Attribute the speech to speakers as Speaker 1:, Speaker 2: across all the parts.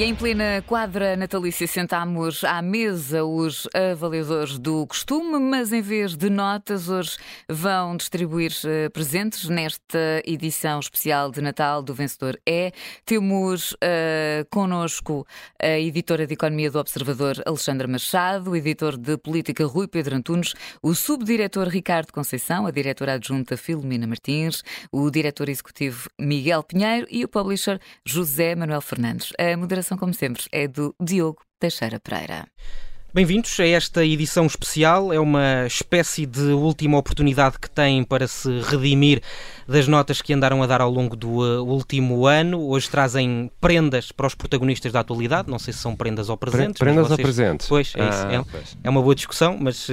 Speaker 1: E em plena quadra natalícia sentámos à mesa os avaliadores do costume, mas em vez de notas, hoje vão distribuir eh, presentes nesta edição especial de Natal do Vencedor É. Temos uh, connosco a editora de Economia do Observador, Alexandra Machado, o editor de Política, Rui Pedro Antunes, o subdiretor Ricardo Conceição, a diretora adjunta Filomena Martins, o diretor executivo Miguel Pinheiro e o publisher José Manuel Fernandes. A moderação como sempre, é do Diogo Teixeira Pereira.
Speaker 2: Bem-vindos a esta edição especial. É uma espécie de última oportunidade que têm para se redimir das notas que andaram a dar ao longo do uh, último ano. Hoje trazem prendas para os protagonistas da atualidade. Não sei se são prendas ou presentes.
Speaker 3: Prendas
Speaker 2: vocês...
Speaker 3: ou presentes?
Speaker 2: Pois, é, ah, isso. É, é, uma boa discussão, mas uh,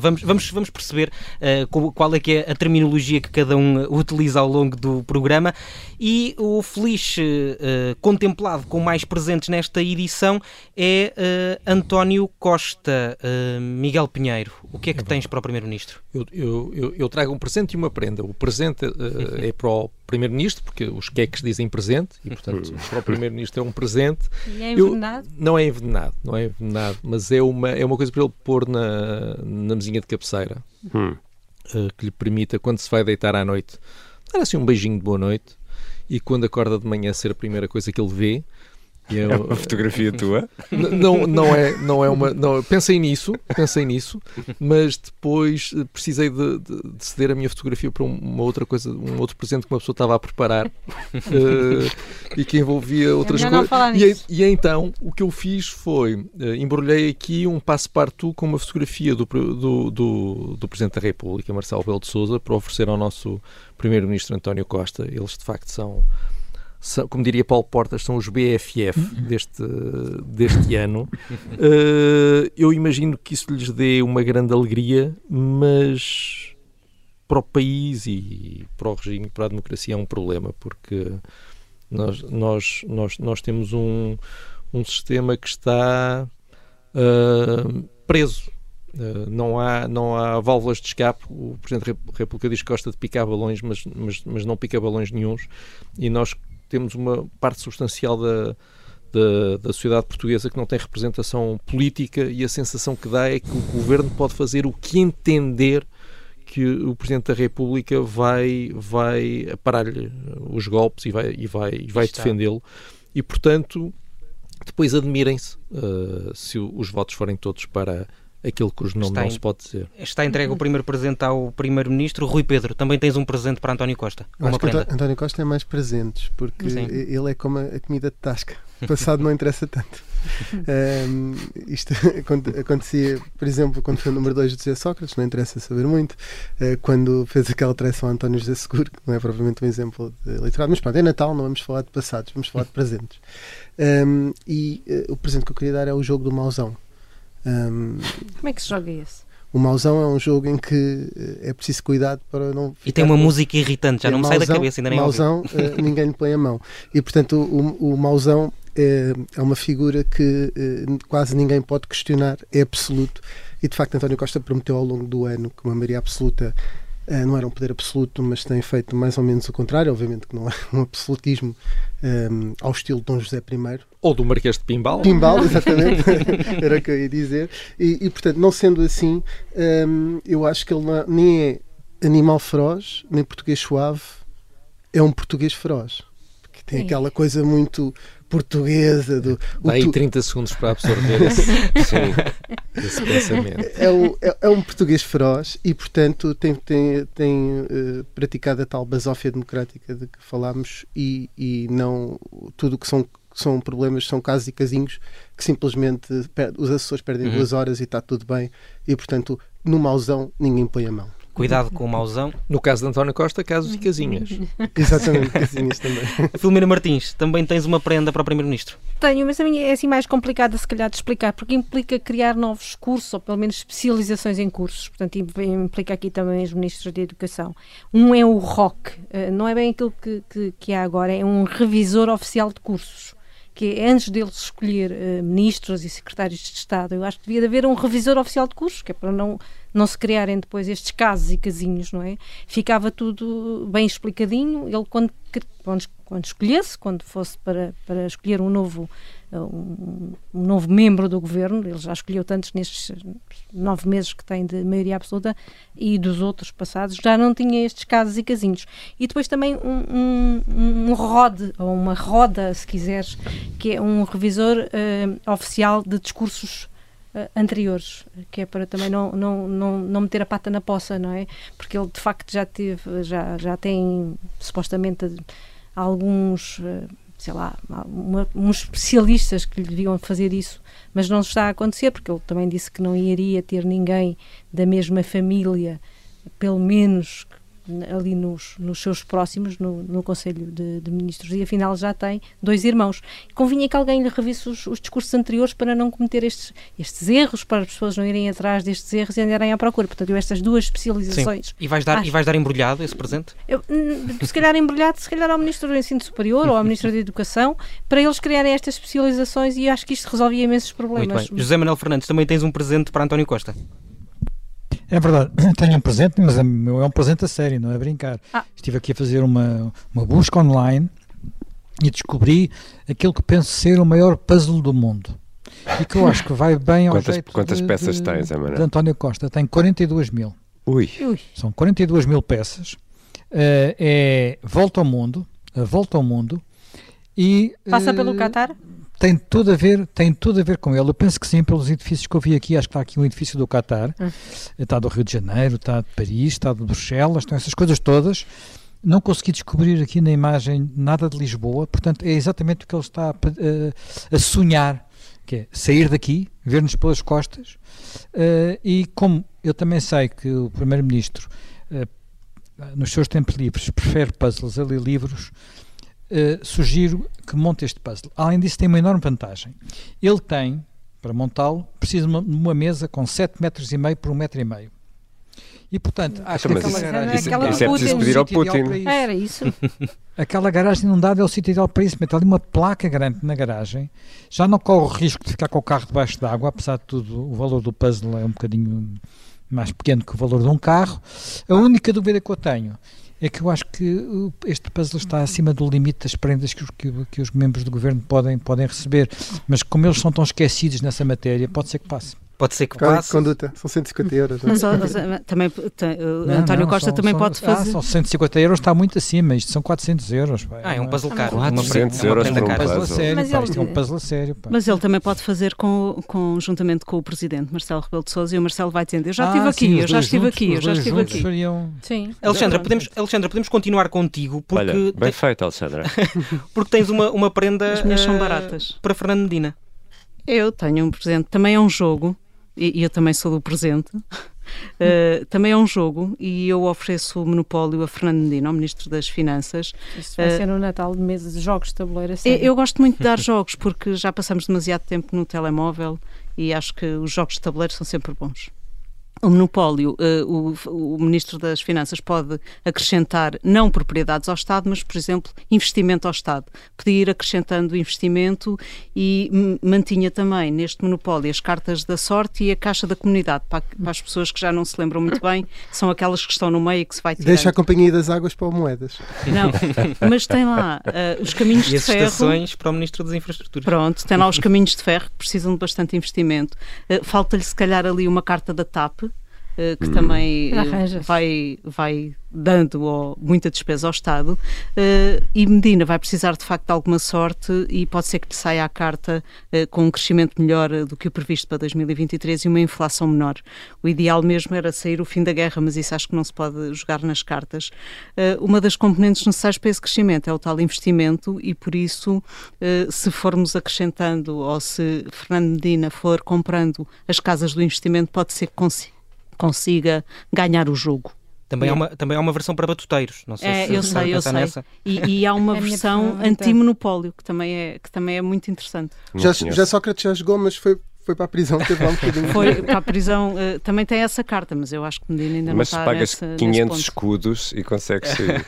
Speaker 2: vamos, vamos, vamos perceber uh, qual é que é a terminologia que cada um utiliza ao longo do programa. E o feliz uh, contemplado com mais presentes nesta edição é António Costa, uh, Miguel Pinheiro, o que é que é tens para o Primeiro-Ministro?
Speaker 4: Eu, eu, eu, trago um presente e uma prenda. O presente uh, é para o Primeiro-Ministro, porque os queques dizem presente, e portanto para o Primeiro-Ministro é um presente.
Speaker 5: E é envenenado?
Speaker 4: Eu, não é envenenado, não é envenenado, mas é uma, é uma coisa para ele pôr na, na mesinha de cabeceira, hum. uh, que lhe permita, quando se vai deitar à noite, dar assim um beijinho de boa noite, e quando acorda de manhã ser a primeira coisa que ele vê,
Speaker 3: é uma fotografia tua?
Speaker 4: Não, não é, não é uma. Não, pensei nisso, pensei nisso, mas depois eh, precisei de, de, de ceder a minha fotografia para uma outra coisa, um outro presente que uma pessoa estava a preparar uh, e que envolvia outras coisas. E, e, então o que eu fiz foi uh, embrulhei aqui um passo-partout com uma fotografia do, do, do, do Presidente da República, Marcelo Belo de Souza, para oferecer ao nosso Primeiro-Ministro António Costa. Eles de facto são são, como diria Paulo Portas, são os BFF deste, deste ano. Uh, eu imagino que isso lhes dê uma grande alegria, mas para o país e para o regime, para a democracia é um problema, porque nós, nós, nós, nós temos um, um sistema que está uh, preso. Uh, não, há, não há válvulas de escape. O Presidente da República diz que gosta de picar balões, mas, mas, mas não pica balões nenhums. E nós temos uma parte substancial da, da, da, sociedade portuguesa que não tem representação política e a sensação que dá é que o governo pode fazer o que entender que o Presidente da República vai, vai parar-lhe os golpes e vai, e vai, e vai defendê-lo. E, portanto, depois admirem-se uh, se os votos forem todos para aquilo cujo nome está não em, se pode dizer.
Speaker 2: Está entregue o primeiro presente ao Primeiro-Ministro. Rui Pedro, também tens um presente para António Costa.
Speaker 6: Uma prenda. António Costa é mais presentes, porque Sim. ele é como a comida de tasca. O passado não interessa tanto. um, isto acontecia, por exemplo, quando foi o número 2 de José Sócrates, não interessa saber muito, uh, quando fez aquela traição a António José Seguro, que não é propriamente um exemplo de literário, mas pronto, é Natal, não vamos falar de passados, vamos falar de presentes. Um, e uh, o presente que eu queria dar é o jogo do mauzão.
Speaker 5: Um, Como é que se joga esse?
Speaker 6: O Mauzão é um jogo em que eh, é preciso cuidado para não.
Speaker 2: E tem uma com... música irritante, já é, não me sai da cabeça, ainda nem
Speaker 6: Mauzão, uh, ninguém lhe põe a mão. E portanto, o, o Mauzão é, é uma figura que uh, quase ninguém pode questionar, é absoluto. E de facto, António Costa prometeu ao longo do ano que uma maioria absoluta não era um poder absoluto, mas tem feito mais ou menos o contrário. Obviamente que não é um absolutismo um, ehm, ao estilo de Dom José I.
Speaker 4: Ou do Marquês de Pimbal.
Speaker 6: Pimbal, exatamente. era o que eu ia dizer. E, e portanto, não sendo assim, um, ehm, eu acho que ele não, nem é animal feroz, nem português suave, é um português feroz. Porque tem Sim. aquela coisa muito portuguesa. Do,
Speaker 4: Dá aí tu... 30 segundos para absorver esse, sim, esse pensamento.
Speaker 6: É um, é, é, um português feroz e, portanto, tem, tem, tem uh, praticado a tal basófia democrática de que falámos e, e não tudo o que são são problemas, são casos e casinhos que simplesmente os assessores perdem uhum. duas horas e está tudo bem e, portanto, no mauzão ninguém põe a mão.
Speaker 2: Cuidado com o mauzão.
Speaker 4: No caso de António Costa, casos e casinhas.
Speaker 6: Exatamente, casinhas também.
Speaker 2: Filomena Martins, também tens uma prenda para o Primeiro-Ministro.
Speaker 5: Tenho, mas a minha é assim mais complicada se calhar de explicar, porque implica criar novos cursos, ou pelo menos especializações em cursos. Portanto, implica aqui também os Ministros da Educação. Um é o ROC, eh, não é bem aquilo que, que, que há agora, é um revisor oficial de cursos que antes deles escolher uh, ministros e secretários de Estado, eu acho que devia haver um revisor oficial de cursos, que é para não não se criarem depois estes casos e casinhos, não é? Ficava tudo bem explicadinho. Ele, quando, quando escolhesse, quando fosse para, para escolher um novo, um, um, novo membro do governo, ele já escolheu tantos nestes nove meses que tem de maioria absoluta, e dos outros passados, já não tinha estes casos e casinhos. E depois também um, um, um rode, ou uma roda, se quiseres, que é um revisor uh, oficial de discursos Uh, anteriores, que é para também não, não, não, não meter a pata na poça, não é? Porque ele de facto já teve, já, já tem supostamente alguns, uh, sei lá, uma, uns especialistas que lhe deviam fazer isso, mas não está a acontecer, porque ele também disse que não iria ter ninguém da mesma família, pelo menos ali nos, nos seus próximos, no, no Conselho de, de, Ministros, e afinal já tem dois irmãos. Convinha que alguém lhe revisse os, os, discursos anteriores para não cometer estes, estes erros, para as pessoas não irem atrás destes erros e andarem à procura. Portanto, eu estas duas especializações.
Speaker 2: Sim. E vais dar, acho, e vais dar embrulhado esse presente?
Speaker 5: Eu, se calhar embrulhado, se calhar ao Ministro do Ensino Superior ou ao Ministro da Educação, para eles criarem estas especializações e acho que isto resolvia imensos problemas.
Speaker 2: José Manuel Fernandes, também tens um presente para António Costa.
Speaker 7: É verdade, tenho um presente, mas é, é um presente a sério, não é brincar. Ah. Estive aqui a fazer uma, uma busca online e descobri aquilo que penso ser o maior puzzle do mundo. E que eu acho que vai bem ao
Speaker 3: quantas,
Speaker 7: jeito
Speaker 3: Quantas
Speaker 7: de,
Speaker 3: peças
Speaker 7: de,
Speaker 3: tens, Amanda?
Speaker 7: de António Costa. Tem 42 mil.
Speaker 3: Ui.
Speaker 7: São 42 mil peças. Uh, é Volta ao Mundo, a Volta ao Mundo. E,
Speaker 5: Passa uh, pelo Qatar?
Speaker 7: Tem tudo a ver, tem tudo a ver com ele. Eu penso que sim, pelos edifícios que eu vi aqui, acho que está aqui um edifício do Qatar, hum. está do Rio de Janeiro, está de Paris, está de Bruxelas, estão essas coisas todas. Não consegui descobrir aqui na imagem nada de Lisboa, portanto é exatamente o que ele está a, a, a sonhar, que é sair daqui, ver-nos pelas costas, uh, e como eu também sei que o Primeiro-Ministro, uh, nos seus tempos livres, prefere puzzles a ler livros, uh, sugiro que monte este puzzle. Além disso, tem uma enorme vantagem. Ele tem, para montá-lo, precisa de uma, uma, mesa com 7 metros e meio por 1 metro e meio. E portanto,
Speaker 3: acho que aquela garagem. Isso, isso é preciso pedir ao Putin.
Speaker 5: Era isso.
Speaker 7: aquela garagem dá é o sítio ideal para isso. Mete ali uma placa grande na garagem. Já não corre o risco de ficar com o carro debaixo d'água, apesar de tudo, o valor do puzzle é um bocadinho mais pequeno que o valor de um carro. A única dúvida que eu tenho é que eu acho que este puzzle está acima do limite das prendas que os, que, que os membros do governo podem, podem receber. Mas como eles são tão esquecidos nessa matéria, pode ser que passe.
Speaker 2: Pode ser que passe.
Speaker 6: conduta, são 150 euros.
Speaker 5: Mas, mas também, tem, não, António não, Costa são, também
Speaker 7: são,
Speaker 5: pode fazer.
Speaker 7: Ah, são 150 euros, está muito acima, isto são 400 euros.
Speaker 2: Pá. Ah, é um puzzle caro.
Speaker 3: 400 euros
Speaker 7: por um puzzle. Sério, mas, pá, ele, é um puzzle a sério. Pá.
Speaker 5: Mas ele também pode fazer com, com, juntamente com o Presidente Marcelo Rebelo de Sousa e o Marcelo vai dizendo, eu já estive ah, aqui, eu já estive aqui, eu já estive aqui.
Speaker 7: Fariam...
Speaker 5: Sim.
Speaker 2: Alexandra, podemos, Alexandra, podemos continuar contigo porque...
Speaker 3: Olha, bem feito, Alexandra.
Speaker 2: porque tens uma, uma prenda...
Speaker 5: As minhas são baratas.
Speaker 2: Para Fernando Medina.
Speaker 5: Eu tenho um presente, também é um jogo e, eu também sou do presente. Uh, também é um jogo e eu ofereço o monopólio a Fernando Medina, ao Ministro das Finanças. Isso vai uh, ser no Natal de mesa de jogos de tabuleiro. Assim. Eu gosto muito de dar jogos porque já passamos demasiado tempo no telemóvel e acho que os jogos de tabuleiro são sempre bons o monopólio, uh, o, o, Ministro das Finanças pode acrescentar não propriedades ao Estado, mas, por exemplo, investimento ao Estado. Podia ir acrescentando investimento e mantinha também neste monopólio as cartas da sorte e a Caixa da Comunidade, para, para, as pessoas que já não se lembram muito bem, são aquelas que estão no meio e que se vai tirar.
Speaker 6: Deixa a Companhia das Águas para o Moedas.
Speaker 5: Não, mas tem lá uh, os caminhos
Speaker 2: e
Speaker 5: de ferro.
Speaker 2: estações para o Ministro das Infraestruturas.
Speaker 5: Pronto, tem lá os caminhos de ferro que precisam de bastante investimento. Uh, Falta-lhe, se calhar, ali uma carta da TAP, que hum. também uh, vai, vai dando oh, muita despesa ao Estado. Uh, e Medina vai precisar de facto de alguma sorte e pode ser que lhe saia a carta com um crescimento melhor do que o previsto para 2023 e uma inflação menor. O ideal mesmo era sair o fim da guerra, mas isso acho que não se pode jogar nas cartas. uma das componentes necessárias para esse crescimento é o tal investimento e por isso, se formos acrescentando ou se Fernando Medina for comprando as casas do investimento, pode ser que consiga consiga ganhar o jogo.
Speaker 2: Também, é. há uma, também há uma versão para batuteiros, não sei
Speaker 5: é,
Speaker 2: se
Speaker 5: eu sei, eu sei. Nessa. E, e há uma versão anti-monopólio que também, é, que também é muito interessante.
Speaker 6: Já, já Sócrates já jogou, mas foi, foi para a prisão, teve lá um bocadinho.
Speaker 8: Foi para a prisão, uh, também tem essa carta, mas eu acho que Medina ainda
Speaker 3: mas
Speaker 8: não está
Speaker 3: pagas
Speaker 8: nessa,
Speaker 3: 500 escudos e consegues sair.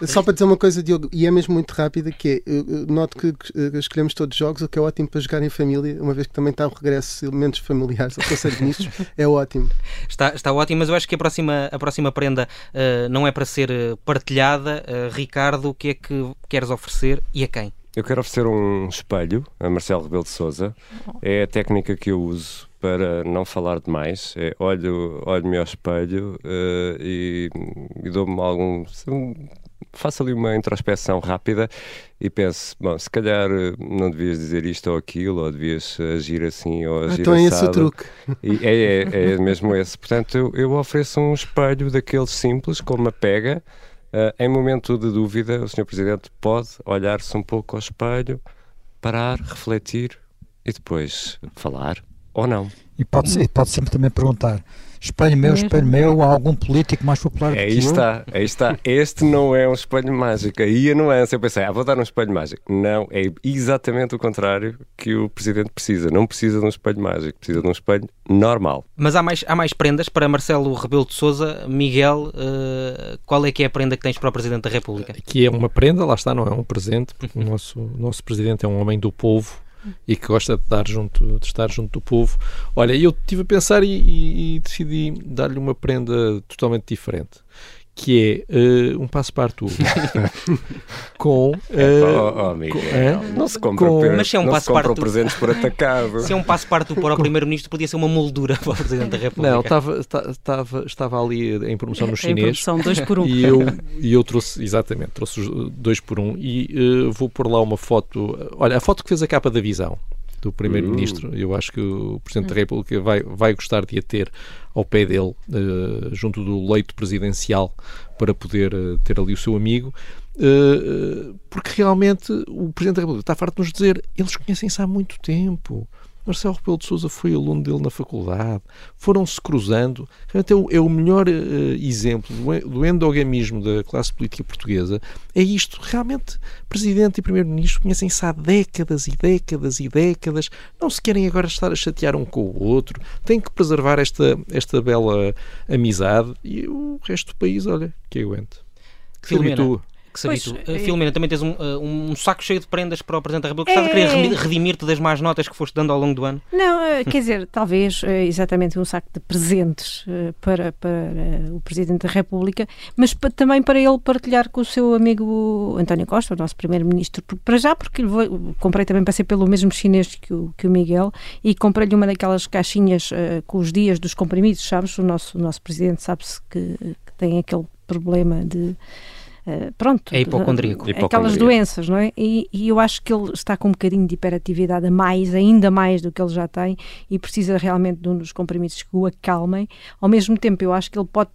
Speaker 6: Só para dizer uma coisa, Diogo, e é mesmo muito rápida, que é, noto que escolhemos todos jogos, o que é ótimo para jogar em família, uma vez que também está o regresso de elementos familiares ao Conselho de Ministros, é ótimo.
Speaker 2: Está, está ótimo, mas eu acho que a próxima, a próxima prenda uh, não é para ser partilhada. Uh, Ricardo, o que é que queres oferecer e a quem?
Speaker 3: Eu quero oferecer um espelho a Marcelo Rebelo de Souza. É a técnica que eu uso para não falar demais. É, olho, olho-me ao espelho uh, e, e dou-me algum. Faço ali uma introspeção rápida e penso, bom, se calhar eh, não devias dizer isto ou aquilo, ou devias agir assim ou agir
Speaker 6: então
Speaker 3: é
Speaker 6: esse o truque.
Speaker 3: E é, é, é mesmo esse. Portanto, eu, eu ofereço um espelho daqueles simples, com uma pega, Uh, em momento de dúvida, o Sr. Presidente pode olhar-se um pouco ao espelho, parar, refletir e depois falar ou não.
Speaker 7: E pode, pode sempre também perguntar: espelho meu, espelho meu, há algum político mais popular
Speaker 3: aí que está,
Speaker 7: eu?
Speaker 3: Aí está, este não é um espelho mágico. Aí a nuance, eu pensei, ah, vou dar um espelho mágico. Não, é exatamente o contrário que o Presidente precisa. Não precisa de um espelho mágico, precisa de um espelho normal.
Speaker 2: Mas há mais, há mais prendas para Marcelo Rebelo de Souza. Miguel, uh, qual é que é a prenda que tens para o Presidente da República?
Speaker 4: Que é uma prenda, lá está, não é um presente, porque o nosso, o nosso Presidente é um homem do povo e que gosta de, dar junto, de estar junto do povo. Olha, eu estive a pensar e, e, e decidi dar-lhe uma prenda totalmente diferente que é uh, um passaporte com. Uh,
Speaker 3: oh, oh, com é? Não se compra, com, mas se é um passaporte presentes por atacado.
Speaker 2: Se é um passaporte para o Primeiro-Ministro, podia ser uma moldura para o Presidente da República.
Speaker 4: Não, estava, estava, estava ali em promoção no chinês. Em
Speaker 8: promoção, dois por um.
Speaker 4: E eu, e eu trouxe, exatamente, trouxe os dois por um e uh, vou pôr lá uma foto. Olha, a foto que fez a capa da visão do Primeiro-Ministro. Uh. Eu acho que o Presidente da República vai, vai gostar de a ter ao pé dele, uh, junto do leito presidencial, para poder uh, ter ali o seu amigo. Uh, porque realmente o Presidente da República está farto de nos dizer eles conhecem-se há muito tempo. Marcelo Rebelo de Sousa foi aluno dele na faculdade, foram-se cruzando. Realmente é o, é o melhor uh, exemplo do, do, endogamismo da classe política portuguesa. É isto. Realmente, Presidente e Primeiro-Ministro conhecem-se há décadas e décadas e décadas. Não se querem agora estar a chatear um com o outro. Têm que preservar esta, esta bela amizade. E o resto do país, olha, que aguente.
Speaker 2: Que habitua que se habitua. Uh, Filomena, também tens um, uh, um, saco cheio de prendas para o Presidente da República. Estás é... a querer redimir-te das más notas que foste dando ao longo do ano?
Speaker 5: Não, uh, quer dizer, talvez exatamente um saco de presentes para, para o Presidente da República, mas também para ele partilhar com o seu amigo António Costa, o nosso Primeiro-Ministro. Para já, porque vou, comprei também para ser pelo mesmo chinês que o, que o Miguel e comprei-lhe uma daquelas caixinhas com os dias dos comprimidos, sabes? O nosso, o nosso Presidente sabe-se que, que tem aquele problema de eh, pronto,
Speaker 2: é hipocondríaco.
Speaker 5: aquelas doenças, não é? E, e, eu acho que ele está com um bocadinho de hiperatividade a mais, ainda mais do que ele já tem, e precisa realmente de um dos comprimidos que o acalmem. Ao mesmo tempo, eu acho que ele pode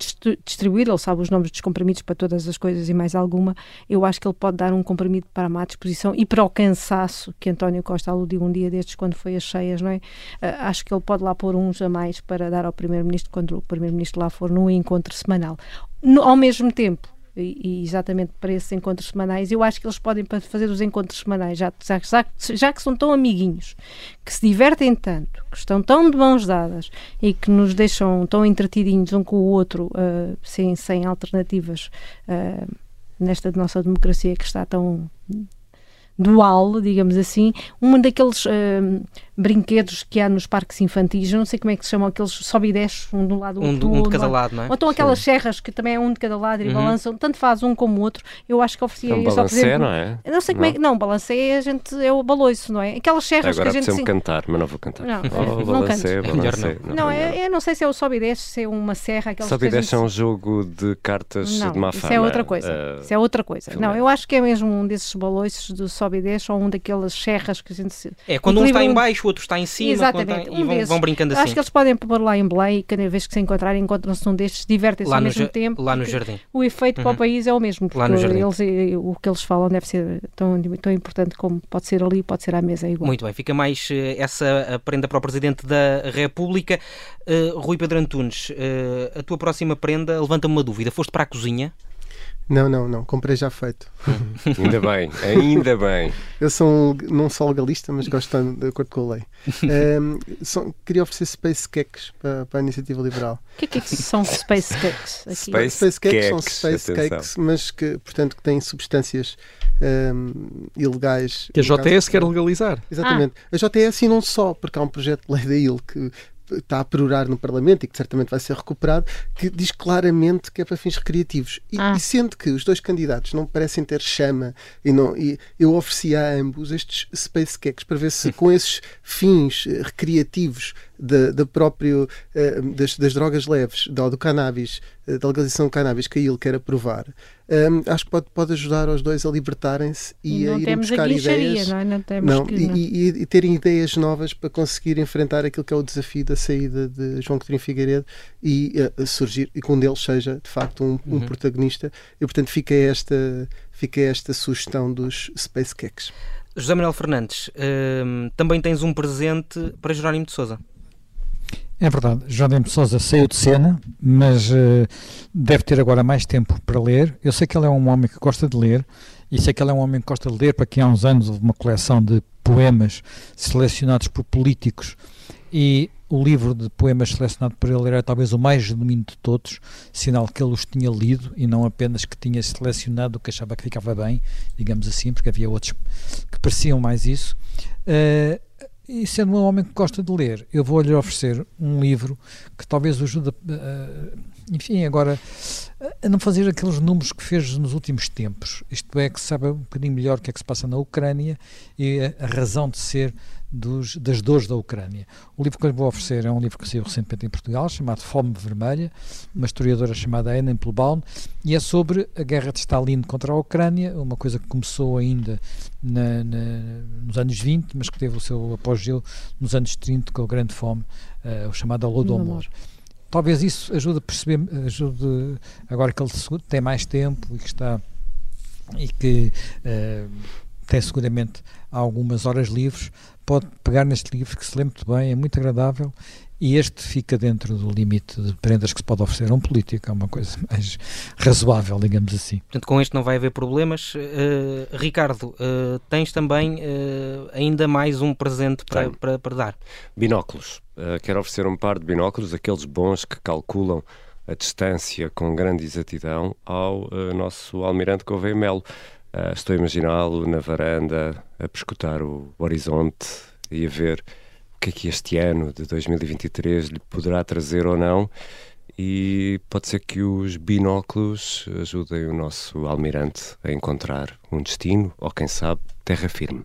Speaker 5: distribuir, ele sabe os nomes dos comprimidos para todas as coisas e mais alguma, eu acho que ele pode dar um comprimido para a má disposição e para o cansaço que António Costa aludiu um dia destes quando foi às cheias, não é? Uh, acho que ele pode lá pôr uns a mais para dar ao Primeiro-Ministro quando o Primeiro-Ministro lá for num encontro semanal. No, ao mesmo tempo, e, exatamente para esses encontros semanais. Eu acho que eles podem fazer os encontros semanais, já, já, já, que são tão amiguinhos, que se divertem tanto, que estão tão de mãos dadas e que nos deixam tão entretidinhos um com o outro, uh, sem, sem alternativas uh, nesta nossa democracia que está tão dual, digamos assim, um daqueles uh, brinquedos que há nos parques infantis, eu não sei como é que se chamam, aqueles sobe e desce, um de um lado,
Speaker 2: um,
Speaker 5: outro,
Speaker 2: um de cada lado, não é?
Speaker 5: Ou então aquelas Sim. serras que também é um de cada lado e uhum. balançam, tanto faz um como o outro. Eu acho que oferecia
Speaker 3: então,
Speaker 5: isso ao
Speaker 3: presidente. não é?
Speaker 5: Eu não sei como não. é que. Não, balancê é a gente, é o baloiço, não é? Aquelas serras
Speaker 3: Agora
Speaker 5: que a gente.
Speaker 3: Agora cantar, mas não vou cantar.
Speaker 5: Não,
Speaker 3: oh,
Speaker 5: não
Speaker 3: balancê, balancê.
Speaker 5: Não, não, é, eu não sei se é o sobe e desce, se é uma serra.
Speaker 3: Sobe e desce é um jogo de cartas
Speaker 5: não,
Speaker 3: de má
Speaker 5: fama. Isso é outra coisa. Uh, isso é outra coisa. Não, eu acho que é mesmo um desses baloiços do sobe e desce ou um daquelas serras que a gente se.
Speaker 2: É, quando um está em baixo, o outro está em cima.
Speaker 5: Exatamente.
Speaker 2: Está, e vão, vão, brincando assim.
Speaker 5: Acho que eles podem pôr lá em Belém e cada vez que se encontrarem, encontram-se um destes, divertem-se ao mesmo tempo.
Speaker 2: Lá no jardim.
Speaker 5: O efeito uhum. para o uhum. país é o mesmo. Porque lá no jardim. Eles, o que eles falam deve ser tão, tão importante como pode ser ali, pode ser à mesa. É igual.
Speaker 2: Muito bem. Fica mais uh, essa prenda para o Presidente da República. Uh, Rui Pedro Antunes, uh, a tua próxima prenda levanta-me uma dúvida. Foste para a cozinha?
Speaker 6: Não, não, não. Comprei já feito.
Speaker 3: ainda bem, ainda bem.
Speaker 6: Eu sou um, não sou legalista, mas gosto de, de acordo com a lei. Um, são, queria oferecer Space Cakes para, para, a Iniciativa Liberal.
Speaker 5: O que é que, é que são Space Cakes?
Speaker 3: Aqui? Space, space
Speaker 6: Cakes são Space atenção. Cakes, mas que, portanto, que têm substâncias um, ilegais.
Speaker 4: Que a JTS quer legalizar.
Speaker 6: Exatamente. Ah. A JTS e não só, porque há um projeto de lei da IL que está a perorar no Parlamento e que certamente vai ser recuperado, que diz claramente que é para fins recreativos. E, ah. e sendo que os dois candidatos não parecem ter chama, e, não, e eu ofereci a ambos estes Space Cakes para ver se com esses fins eh, recreativos da, da próprio, uh, das, das, drogas leves, do, do cannabis, uh, da legalização do cannabis que a IL quer aprovar, um, acho que pode, pode ajudar os dois a libertarem-se e, a irem buscar ideias.
Speaker 5: Não, é? não temos não, que,
Speaker 6: não. E, e, e, terem ideias novas para conseguir enfrentar aquilo que é o desafio da saída de João Coutinho Figueiredo e uh, surgir, e que um deles seja de facto um, um uhum. protagonista. E portanto fica esta, fica esta sugestão dos Space Cakes.
Speaker 2: José Manuel Fernandes, uh, também tens um presente para Jerónimo de Souza.
Speaker 7: É verdade, Jerónimo Sousa saiu de cena, mas uh, deve ter agora mais tempo para ler. Eu sei que ele é um homem que gosta de ler, e sei que ele é um homem que gosta de ler, para que há uns anos houve uma coleção de poemas selecionados por políticos, e o livro de poemas selecionado por ele era talvez o mais genuíno de todos, sinal que ele os tinha lido e não apenas que tinha selecionado o que achava que ficava bem, digamos assim, porque havia outros que pareciam mais isso. Uh, e sendo um homem que gosta de ler, eu vou-lhe oferecer um livro que talvez o ajude, a, enfim, agora a não fazer aqueles números que fez nos últimos tempos. Isto é, que sabe um bocadinho melhor o que é que se passa na Ucrânia e a razão de ser dos, das dores da Ucrânia. O livro que eu vou oferecer é um livro que saiu recentemente em Portugal, chamado Fome Vermelha, uma historiadora chamada Anna Applebaum, e é sobre a guerra de Stalin contra a Ucrânia, uma coisa que começou ainda na, na, nos anos 20, mas que teve o seu apogeu nos anos 30 com a grande fome, uh, o chamado Holodomor. Talvez isso ajude a perceber, ajude, agora que ele tem mais tempo e que está e que uh, tem seguramente algumas horas livres, pode pegar neste livro que se lê muito bem, é muito agradável e este fica dentro do limite de prendas que se pode oferecer a um político, é uma coisa mais razoável, digamos assim.
Speaker 2: Portanto, com este não vai haver problemas. Uh, Ricardo, uh, tens também uh, ainda mais um presente para, para, para, dar?
Speaker 3: Binóculos. quero oferecer um par de binóculos, aqueles bons que calculam a distância com grande exatidão ao nosso almirante Gouveia Melo. Uh, estou a imaginá-lo na varanda a prescutar o horizonte e a ver o que é que este ano de 2023 lhe poderá trazer ou não. E pode ser que os binóculos ajudem o nosso almirante a encontrar um destino ou, quem sabe, terra firme.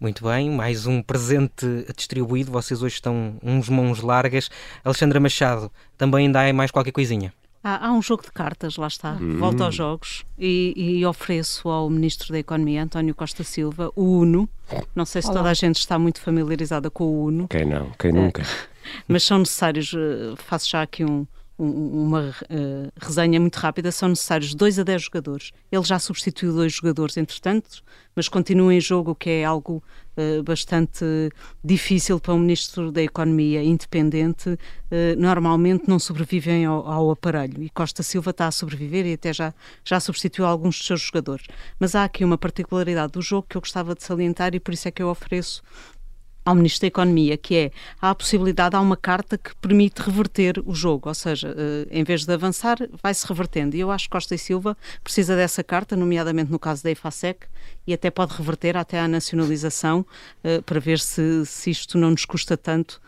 Speaker 2: Muito bem, mais um presente distribuído. Vocês hoje estão uns mãos largas. Alexandra Machado, também ainda há mais qualquer coisinha?
Speaker 8: Há, há, um jogo de cartas, lá está, hum. volto aos jogos e, e, ofereço ao Ministro da Economia, António Costa Silva, o UNO. Não sei se Olá. toda a gente está muito familiarizada com o UNO.
Speaker 3: Quem não? Quem nunca?
Speaker 8: mas são necessários, eh, faço já aqui um, uma uh, resenha muito rápida, são necessários 2 a 10 jogadores. Ele já substituiu dois jogadores, entretanto, mas continua em jogo, o que é algo uh, bastante difícil para um Ministro da Economia independente. Uh, normalmente não sobrevivem ao, ao, aparelho e Costa Silva está a sobreviver e até já, já substituiu alguns dos seus jogadores. Mas há aqui uma particularidade do jogo que eu gostava de salientar e por isso é que eu ofereço ao Ministro da Economia, que é há a possibilidade, há uma carta que permite reverter o jogo, ou seja, eh, em vez de avançar, vai-se revertendo. E eu acho que Costa e Silva precisa dessa carta, nomeadamente no caso da EFASEC, e até pode reverter até à nacionalização, eh, para ver se, se isto não nos custa tanto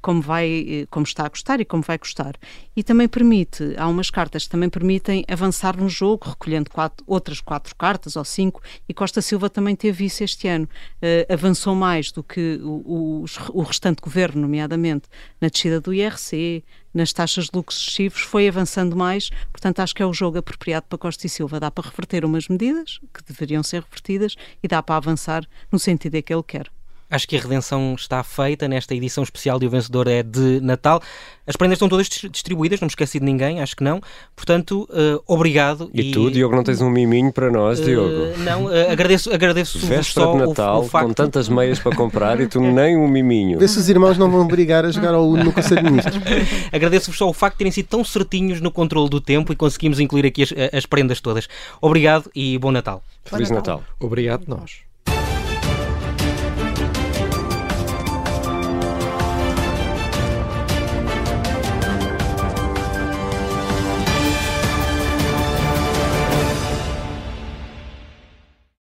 Speaker 8: como, vai, eh, como está a custar e como vai custar. E também permite, há umas cartas que também permitem avançar no jogo, recolhendo quatro, outras quatro cartas ou cinco, e Costa Silva também teve isso este ano. Uh, avançou mais do que o, o, o, restante governo, nomeadamente na descida do IRC, nas taxas de lucros excessivos, foi avançando mais, portanto acho que é o jogo apropriado para Costa e Silva. Dá para reverter umas medidas que deveriam ser revertidas e dá para avançar no sentido em que ele quer.
Speaker 2: Acho que a redenção está feita nesta edição especial de O Vencedor é de Natal. As prendas estão todas distribuídas, não me esqueci de ninguém, acho que não. Portanto, uh, obrigado.
Speaker 3: E, e, tu, Diogo, não tens um miminho para nós, uh, Diogo?
Speaker 2: Não, uh, agradeço, agradeço
Speaker 3: Véspera
Speaker 2: só
Speaker 3: de Natal,
Speaker 2: o, o facto...
Speaker 3: com tantas meias para comprar e tu nem um miminho.
Speaker 6: Vê se os irmãos não vão brigar a jogar ao Uno no Conselho de Ministros.
Speaker 2: Agradeço-vos só o facto de terem sido tão certinhos no controle do tempo e conseguimos incluir aqui as, as prendas todas. Obrigado e bom Natal.
Speaker 3: Feliz Natal.
Speaker 4: Obrigado, nós.